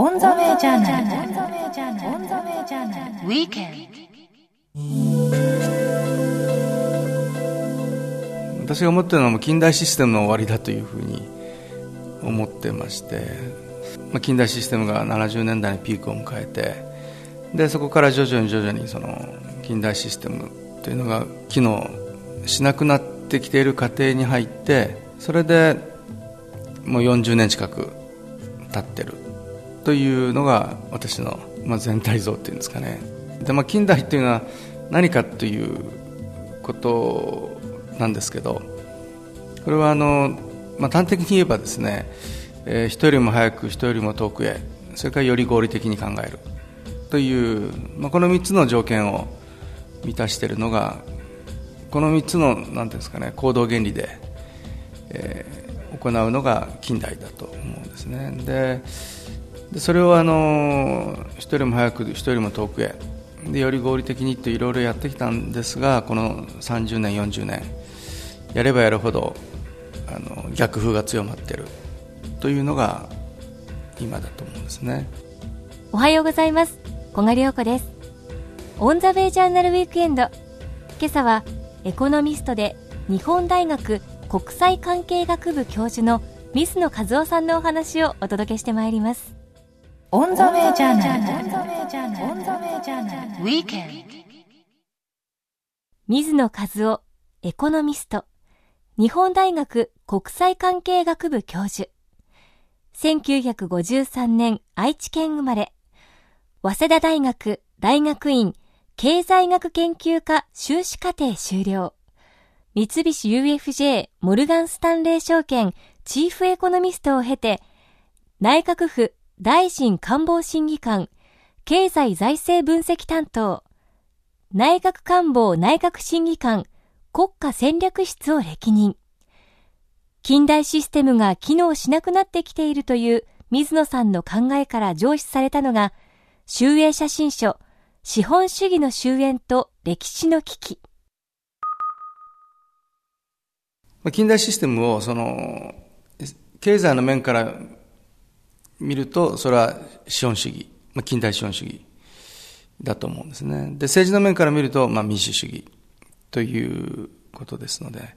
オンザメジャーナル。オンザメジャーナル。オンザメジャーナル。ウィーケン私が思ってるのは近代システムの終わりだというふうに思ってまして、まあ、近代システムが70年代にピークを迎えてでそこから徐々に徐々にその近代システムというのが機能しなくなってきている過程に入ってそれでもう40年近く経ってるというのが私の、まあ、全体像っていうんですかね。で、まあ、近代っていうのは何かということなんですけどこれはあの、まあ、端的に言えばですね、えー、人よりも早く人よりも遠くへそれからより合理的に考える。という、まあ、この3つの条件を満たしているのがこの3つのなんていうんですかね行動原理で、えー、行うのが近代だと思うんですね。ででそれをあの人よりも早く人よりも遠くへでより合理的にっていろいろやってきたんですがこの30年40年やればやるほどあの逆風が強まっているというのが今だと思うんですね。おはようございます。小賀良子です。オンザウェイジャーナルウィークエンド。今朝はエコノミストで日本大学国際関係学部教授の水野和夫さんのお話をお届けしてまいります。オンザウェイジャーナル。オンザウェイジャーナル。オンザウェイジャーナル。 weekend。水野和夫、エコノミスト。日本大学国際関係学部教授。1953年愛知県生まれ。早稲田大学大学院経済学研究科修士課程修了。三菱 UFJ モルガンスタンレー証券チーフエコノミストを経て、内閣府大臣官房審議官、経済財政分析担当、内閣官房内閣審議官、国家戦略室を歴任。近代システムが機能しなくなってきているという水野さんの考えから上司されたのが、集英写真書、資本主義の終焉と歴史の危機。近代システムをその経済の面から見ると、それは資本主義、まあ、近代資本主義だと思うんですね。で、政治の面から見ると、まあ、民主主義ということですので、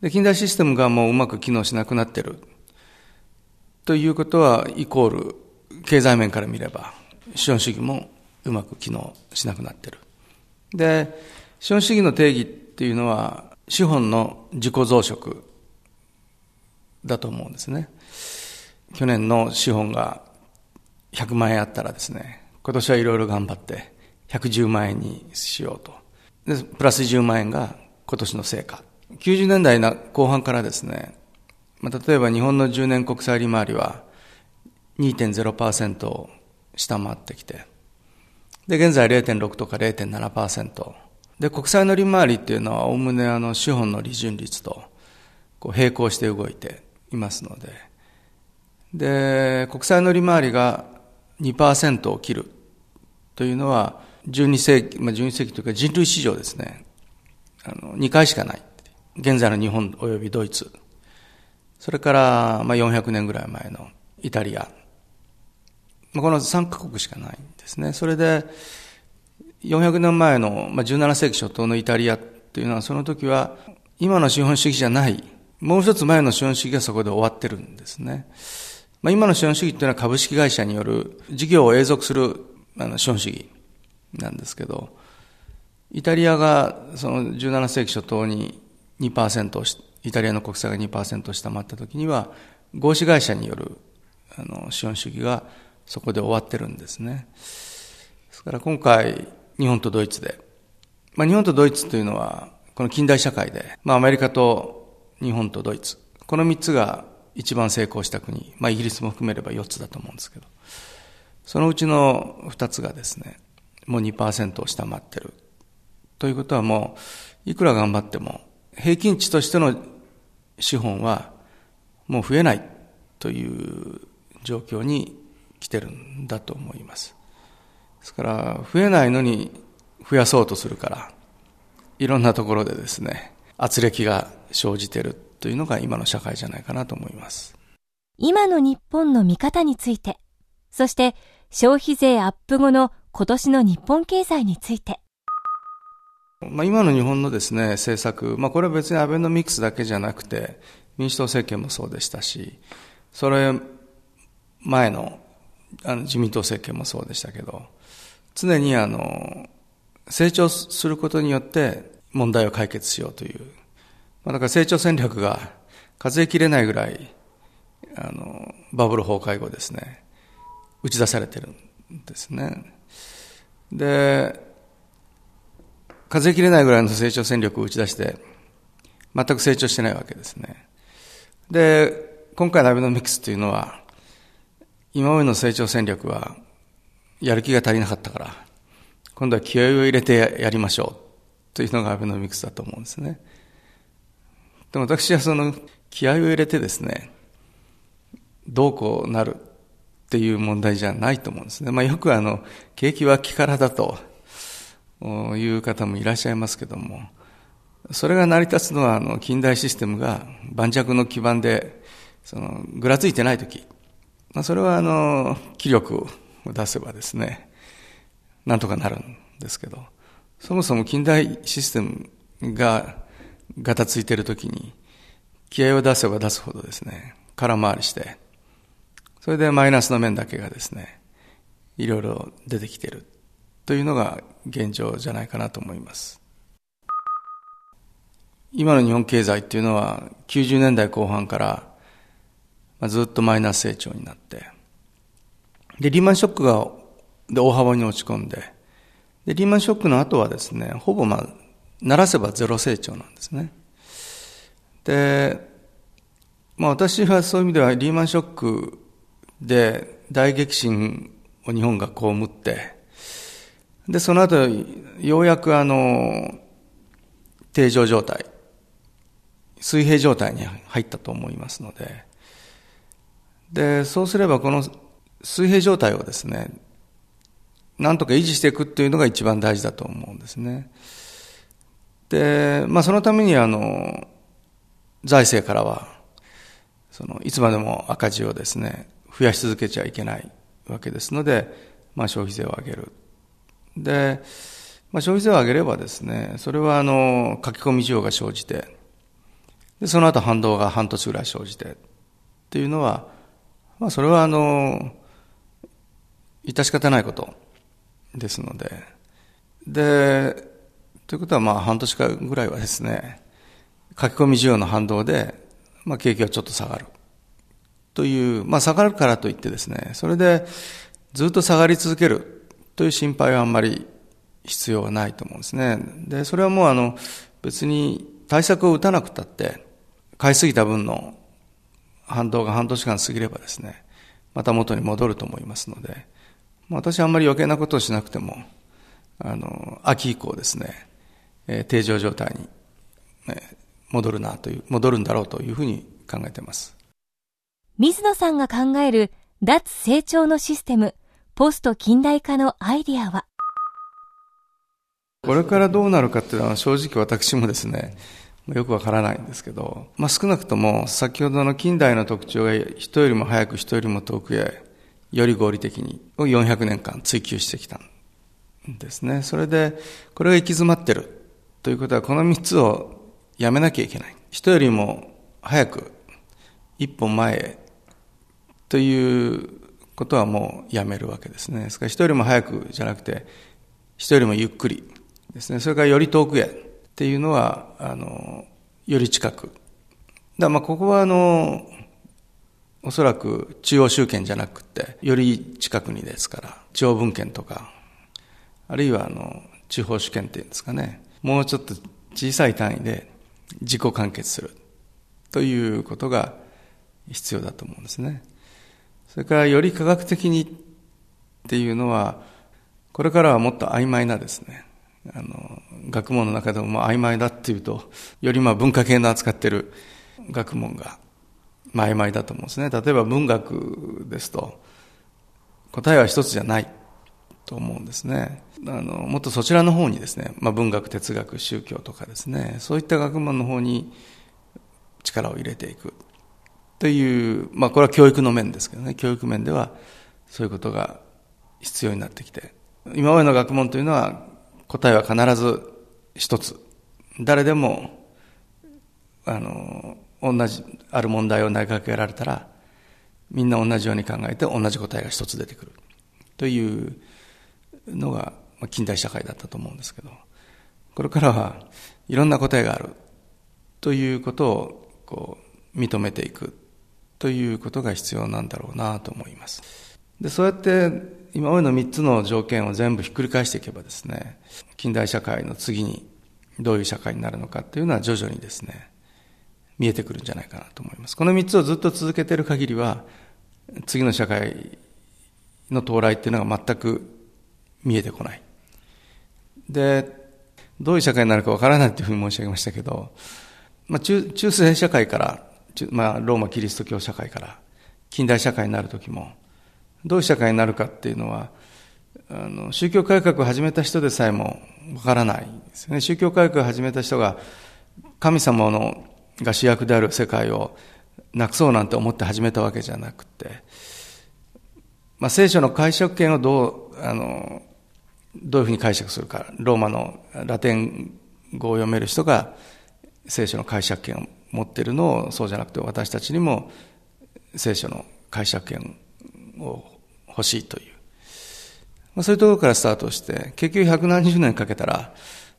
で、近代システムがもううまく機能しなくなってるということは、イコール、経済面から見れば、資本主義もうまく機能しなくなってる。で、資本主義の定義っていうのは、資本の自己増殖だと思うんですね。去年の資本が100万円あったらですね、今年はいろいろ頑張って110万円にしようと。で、プラス10万円が今年の成果。90年代後半からですね、まあ、例えば日本の10年国債利回りは2.0%を下回ってきて、で、現在0.6とか0.7%。で、国債の利回りっていうのは、おおむねあの資本の利潤率とこう並行して動いていますので、で、国債の利回りが2%を切るというのは、12世紀、まあ、12世紀というか人類史上ですね、あの、2回しかない。現在の日本及びドイツ。それから、まあ、400年ぐらい前のイタリア。まあ、この3カ国しかないんですね。それで、400年前の、まあ、17世紀初頭のイタリアっていうのは、その時は、今の資本主義じゃない、もう一つ前の資本主義がそこで終わってるんですね。まあ、今の資本主義っていうのは株式会社による事業を永続するあの資本主義なんですけど、イタリアがその17世紀初頭に2%を、イタリアの国債が2%下回った時には、合資会社によるあの資本主義がそこで終わってるんですね。ですから今回、日本とドイツで、まあ、日本とドイツというのは、この近代社会で、まあ、アメリカと日本とドイツ、この3つが一番成功した国、まあ、イギリスも含めれば4つだと思うんですけど、そのうちの2つがですね、もう2%を下回ってる。ということはもう、いくら頑張っても、平均値としての資本はもう増えないという状況に来てるんだと思います。ですから、増えないのに増やそうとするから、いろんなところでですね、圧力が生じてるというのが今の社会じゃないかなと思います。今の日本の見方について、そして消費税アップ後の今年の日本経済について。まあ、今の日本のですね、政策、まあ、これは別にアベノミクスだけじゃなくて、民主党政権もそうでしたし、それ前のあの自民党政権もそうでしたけど、常にあの、成長することによって問題を解決しようという、まあ、だから成長戦略が数えきれないぐらい、あの、バブル崩壊後ですね、打ち出されてるんですね。で、数えきれないぐらいの成長戦略を打ち出して、全く成長してないわけですね。で、今回のアベノミクスというのは、今までの成長戦略は、やる気が足りなかったから、今度は気合を入れてやりましょうというのがアベノミクスだと思うんですね。でも私はその気合を入れてですね、どうこうなるっていう問題じゃないと思うんですね。まあよくあの、景気は気からだという方もいらっしゃいますけども、それが成り立つのはあの近代システムが盤石の基盤でそのぐらついてないとき、まあ、それはあの気力を出せばですね、なんとかなるんですけど、そもそも近代システムがガタついてるときに、気合を出せば出すほどですね、空回りして、それでマイナスの面だけがですね、いろいろ出てきてる。というのが現状じゃないかなと思います。今の日本経済っていうのは90年代後半からずっとマイナス成長になって、で、リーマンショックがで大幅に落ち込んで、で、リーマンショックの後はですね、ほぼまあ、ならせばゼロ成長なんですね。で、まあ私はそういう意味ではリーマンショックで大激震を日本が被って、で、その後、ようやくあの、定常状態、水平状態に入ったと思いますので、で、そうすればこの水平状態をですね、なんとか維持していくっていうのが一番大事だと思うんですね。で、まあそのためにあの、財政からは、その、いつまでも赤字をですね、増やし続けちゃいけないわけですので、まあ消費税を上げる。で、まあ消費税を上げればですね、それはあの、書き込み需要が生じて、で、その後反動が半年ぐらい生じて、っていうのは、まあそれはあの、致し方ないことですので、で、ということはまあ半年間ぐらいはですね、書き込み需要の反動で、まあ景気がちょっと下がる。という、まあ下がるからといってですね、それでずっと下がり続けるという心配はあんまり必要はないと思うんですね。で、それはもうあの、別に対策を打たなくたって、買いすぎた分の反動が半年間過ぎればですね、また元に戻ると思いますので、私はあんまり余計なことをしなくても、あの、秋以降ですね、えー、定常状態に、え戻るなという、戻るんだろうというふうに考えています。水野さんが考える脱成長のシステム、ポスト近代化のアイディアは？これからどうなるかっていうのは正直私もですね、よくわからないんですけど、まあ、少なくとも先ほどの近代の特徴が人よりも早く人よりも遠くへより合理的にを400年間追求してきたんですね。それで、これが行き詰まってるということは、この3つをやめなきゃいけない。人よりも早く一歩前へということはもうやめるわけですね。ですから人よりも早くじゃなくて、人よりもゆっくりですね。それからより遠くへっていうのは、あの、より近く。だまあここはあの、おそらく中央集権じゃなくて、より近くにですから、地方分権とか、あるいはあの、地方主権っていうんですかね、もうちょっと小さい単位で自己完結するということが必要だと思うんですね。それからより科学的にっていうのは、これからはもっと曖昧なですね、あの、学問の中でも曖昧だっていうと、よりまあ文化系の扱ってる学問がまあ、曖昧だと思うんですね。例えば文学ですと、答えは一つじゃないと思うんですね。あの、もっとそちらの方にですね、まあ、文学、哲学、宗教とかですね、そういった学問の方に力を入れていくという、まあ、これは教育の面ですけどね、教育面ではそういうことが必要になってきて、今までの学問というのは答えは必ず一つ。誰でも、あの、同じ、ある問題を投げかけられたら、みんな同じように考えて同じ答えが一つ出てくる。というのが近代社会だったと思うんですけど、これからはいろんな答えがあるということをこう認めていくということが必要なんだろうなと思います。で、そうやって今までの3つの条件を全部ひっくり返していけばですね、近代社会の次にどういう社会になるのかっていうのは徐々にですね、見えてくるんじゃないかなと思います。この3つをずっと続けている限りは、次の社会の到来っていうのが全く見えてこない。で、どういう社会になるかわからないというふうに申し上げましたけど、まあ、中中世社会から、まあ、ローマキリスト教社会から近代社会になる時も、どういう社会になるかっていうのは、あの宗教改革を始めた人でさえもわからないですね。宗教改革を始めた人が神様のが主役である世界をなくそうなんて思って始めたわけじゃなくて、まあ、聖書の解釈権をどう、あの、どういうふうに解釈するか。ローマのラテン語を読める人が聖書の解釈権を持っているのをそうじゃなくて私たちにも聖書の解釈権を欲しいという。まあ、そういうところからスタートして、結局百何十年かけたら、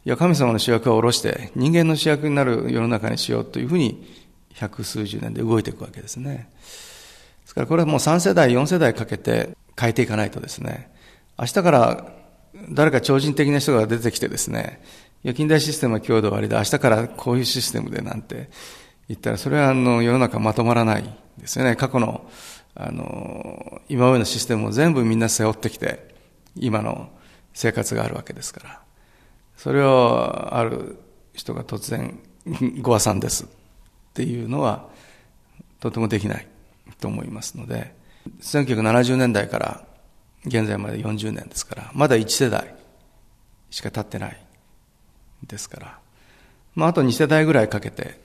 いや、神様の主役を下ろして人間の主役になる世の中にしようというふうに百数十年で動いていくわけですね。ですからこれはもう3世代、4世代かけて変えていかないとですね、明日から誰か超人的な人が出てきてですね、いや、近代システムは強度割りで明日からこういうシステムでなんて言ったら、それはあの世の中まとまらないですよね。過去の、あの、今までのシステムを全部みんな背負ってきて、今の生活があるわけですから。それをある人が突然、ご破産ですっていうのは、とてもできないと思いますので、1970年代から現在まで40年ですから、まだ1世代しか経ってないですから、まあ、あと2世代ぐらいかけて、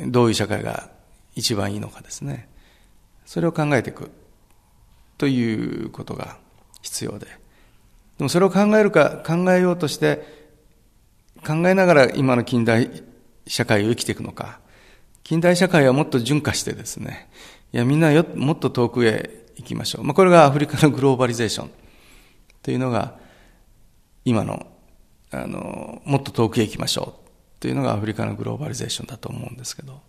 どういう社会が一番いいのかですね。それを考えていくということが必要で。でもそれを考えるか、考えようとして、考えながら今の近代社会を生きていくのか、近代社会はもっと順化してですね、いやみんなよもっと遠くへ行きましょう。まあ、これがアフリカの グローバリゼーションというのが、今の、あの、もっと遠くへ行きましょうというのがアフリカのグローバリゼーションだと思うんですけど、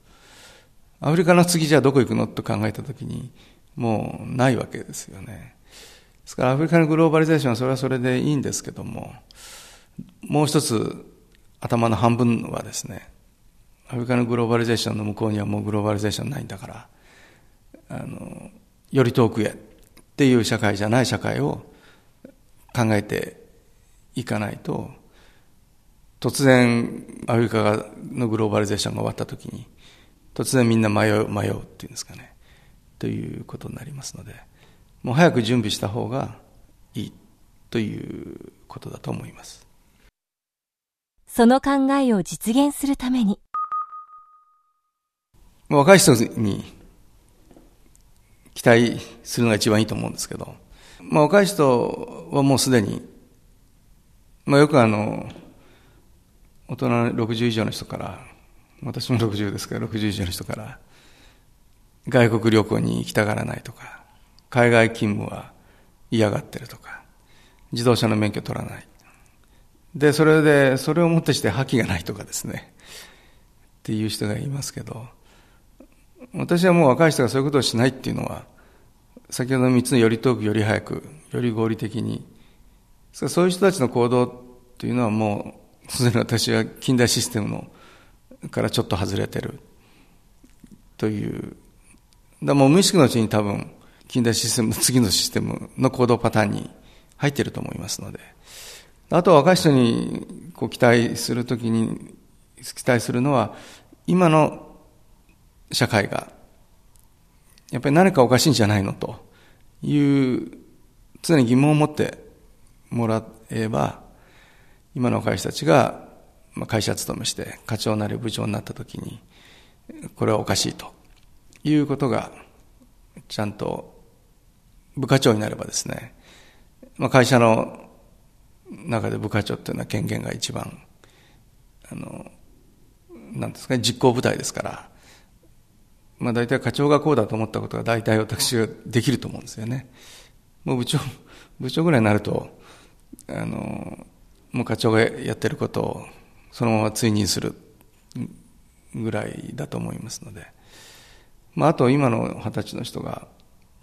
アフリカの次じゃあどこ行くのと考えたときに、もうないわけですよね。ですからアフリカのグローバリゼーションはそれはそれでいいんですけども、もう一つ頭の半分はですね、アフリカのグローバリゼーションの向こうにはもうグローバリゼーションないんだから、あの、より遠くへっていう社会じゃない社会を考えていかないと、突然アフリカのグローバリゼーションが終わった時に、突然みんな迷う、迷うっていうんですかね、ということになりますので、もう早く準備した方がいいということだと思います。その考えを実現するために。若い人に期待するのが一番いいと思うんですけど、まあ、若い人はもうすでに、まあ、よくあの、大人60以上の人から、私も60ですから、60以上の人から、外国旅行に行きたがらないとか、海外勤務は嫌がってるとか、自動車の免許取らない。で、それで、それをもってして覇気がないとかですね、っていう人がいますけど、私はもう若い人がそういうことをしないっていうのは、先ほどの3つのより遠く、より早く、より合理的に、そういう人たちの行動っていうのはもう、すでに私は近代システムのからちょっと外れてる。という、だもう無意識のうちに多分、近代システム次のシステムの行動パターンに入ってると思いますので、あと若い人にこう期待するときに、期待するのは、今の社会が、やっぱり何かおかしいんじゃないのと。いう常に疑問を持ってもらえば、今の若い人たちが会社勤めして課長なり部長になった時に、これはおかしいと。いうことがちゃんと部課長になればですね、まあ、会社の中で部課長っていうのは権限が一番、あの、なんですかね、実行部隊ですから、まあ大体課長がこうだと思ったことが大体私ができると思うんですよね。もう部長、部長ぐらいになると、あの、もう課長がやってることをそのまま追認するぐらいだと思いますので、まああと今の二十歳の人が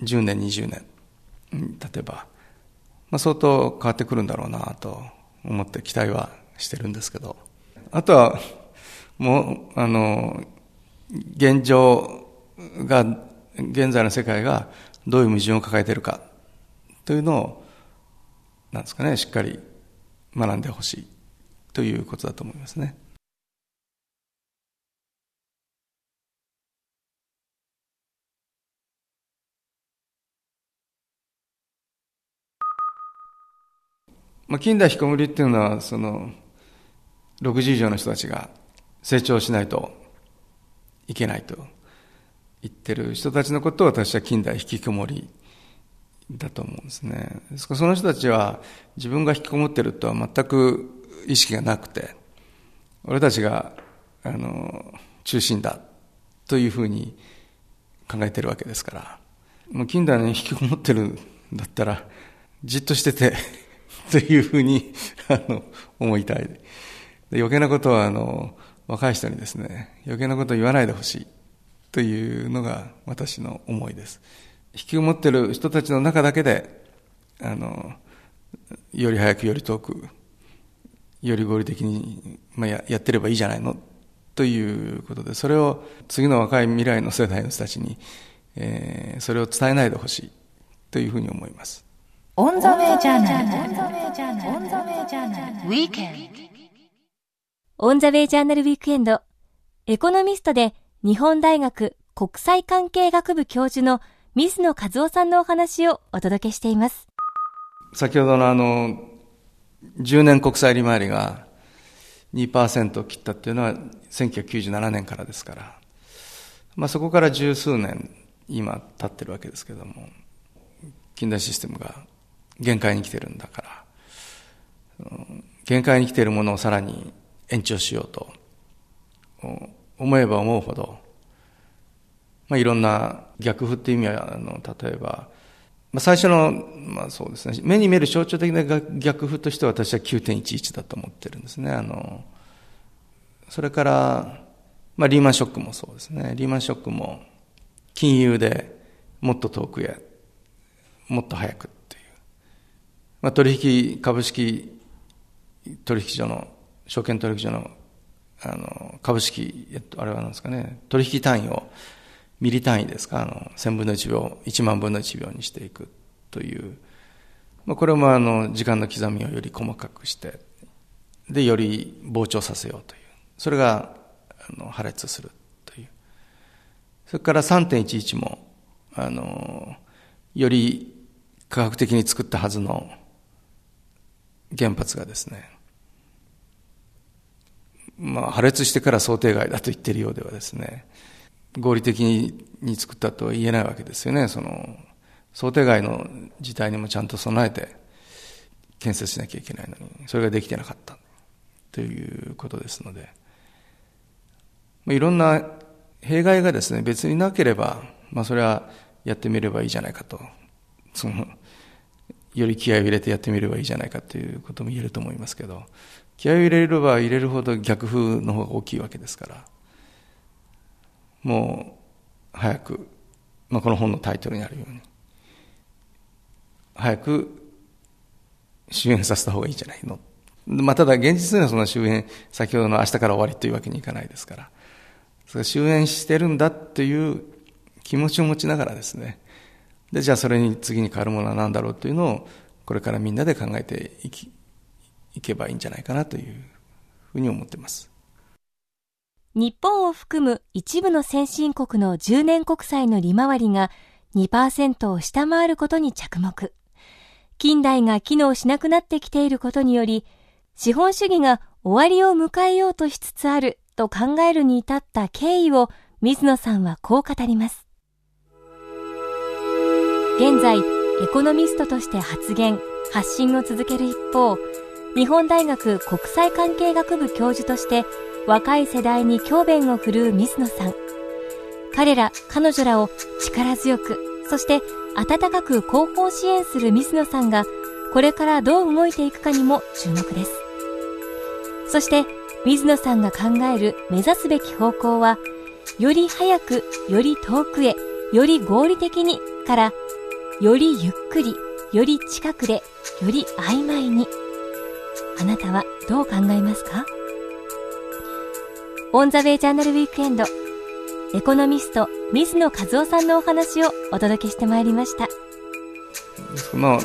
10年、20年、例えば、まあ相当変わってくるんだろうなと思って期待はしてるんですけど、あとは、もう、あの、現状が、現在の世界がどういう矛盾を抱えているか。というのを、なんですかね、しっかり学んでほしい。ということだと思いますね。まあ、近代引きこもりっていうのは、その、60以上の人たちが成長しないといけないと。言ってる人たちのことを私は近代引きこもりだと思うんですね。ですからその人たちは自分が引きこもってるとは全く意識がなくて、俺たちが、あの、中心だというふうに考えてるわけですから、もう近代に引きこもってるんだったら、じっとしてて というふうに、あの、思いたい。余計なことは、あの、若い人にですね、余計なことを言わないでほしいというのが私の思いです。引きこもってる人たちの中だけで、あの、より早くより遠く、より合理的に、まあ、ややってればいいじゃないの？ということで、それを次の若い未来の世代の人たちに、えー、それを伝えないでほしいというふうに思います。オンザウェイジャーナル。オンザウェイジャーナル。オンザウェイジャーナル。ウィークエンド。オンザウェイジャーナルウィークエンド。エコノミストで日本大学国際関係学部教授の水野和夫さんのお話をお届けしています。先ほどのあの、10年国債利回りが2%切ったっていうのは1997年からですから、まあそこから十数年今経ってるわけですけども、近代システムが限界に来てるんだから、限界に来ているものをさらに延長しようと思えば思うほど、まあ、いろんな逆風っていう意味はあの例えば、まあ、最初の、まあ、そうですね。目に見える象徴的な逆風として私は9.11だと思ってるんですね。あのそれから、まあ、リーマンショックもそうですね。リーマンショックも金融でもっと遠くへもっと早くっていう、まあ、取引株式取引所の証券取引所のあの株式、えっと、あれはなんですかね、取引単位をミリ単位ですか、あの1000分の1秒、1万分の1秒にしていくという、まあ、これもあの時間の刻みをより細かくして、で、より膨張させようという、それがあの破裂するという、それから3.11も、あのより科学的に作ったはずの原発がですね、まあ、破裂してから想定外だと言ってるようではですね、合理的に作ったとは言えないわけですよね。その、想定外の事態にもちゃんと備えて建設しなきゃいけないのに、それができてなかったということですので、まあいろんな弊害がですね、別になければ、まあそれはやってみればいいじゃないかと、その、より気合を入れてやってみればいいじゃないかということも言えると思いますけど、気合を入れれば入れるほど逆風の方が大きいわけですから、もう早く、まあ、この本のタイトルにあるように、早く終焉させた方がいいんじゃないの？まあ、ただ現実にはその終焉、先ほどの明日から終わりというわけにいかないですから、それ終焉してるんだっていう気持ちを持ちながらですね、で、じゃあそれに次に変わるものは何だろうというのを、これからみんなで考えていき、いけばいいんじゃないかなというふうに思ってます。日本を含む一部の先進国の10年国債の利回りが2%を下回ることに着目。近代が機能しなくなってきていることにより、資本主義が終わりを迎えようとしつつあると考えるに至った経緯を水野さんはこう語ります。現在、エコノミストとして発言、発信を続ける一方、日本大学国際関係学部教授として若い世代に教鞭を振るう水野さん。彼ら、彼女らを力強く、そして温かく後方支援する水野さんが、これからどう動いていくかにも注目です。そして、水野さんが考える目指すべき方向は、より早く、より遠くへ、より合理的に、から、よりゆっくり、より近くで、より曖昧に。あなたはどう考えますか？オンザウェイジャーナルウィークエンド、エコノミスト、水野和夫さんのお話をお届けしてまいりました。まあ、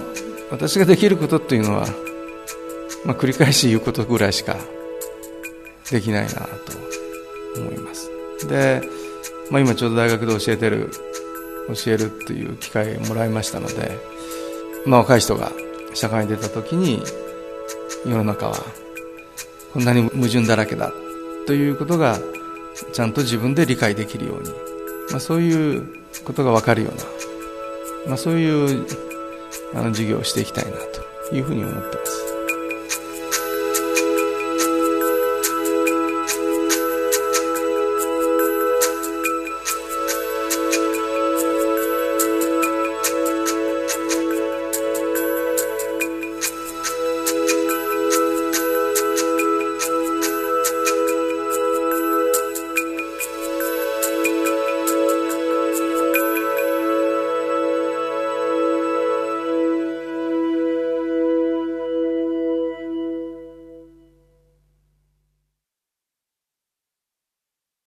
私ができることっていうのは、まあ、繰り返し言うことぐらいしかできないなと思います。で、まあ、今ちょうど大学で教えてる、教えるっていう機会もらいましたので、まあ、若い人が社会に出た時に、世の中はこんなに矛盾だらけだということがちゃんと自分で理解できるように、まあ、そういうことが分かるような、まあ、そういうあの授業をしていきたいなというふうに思ってます。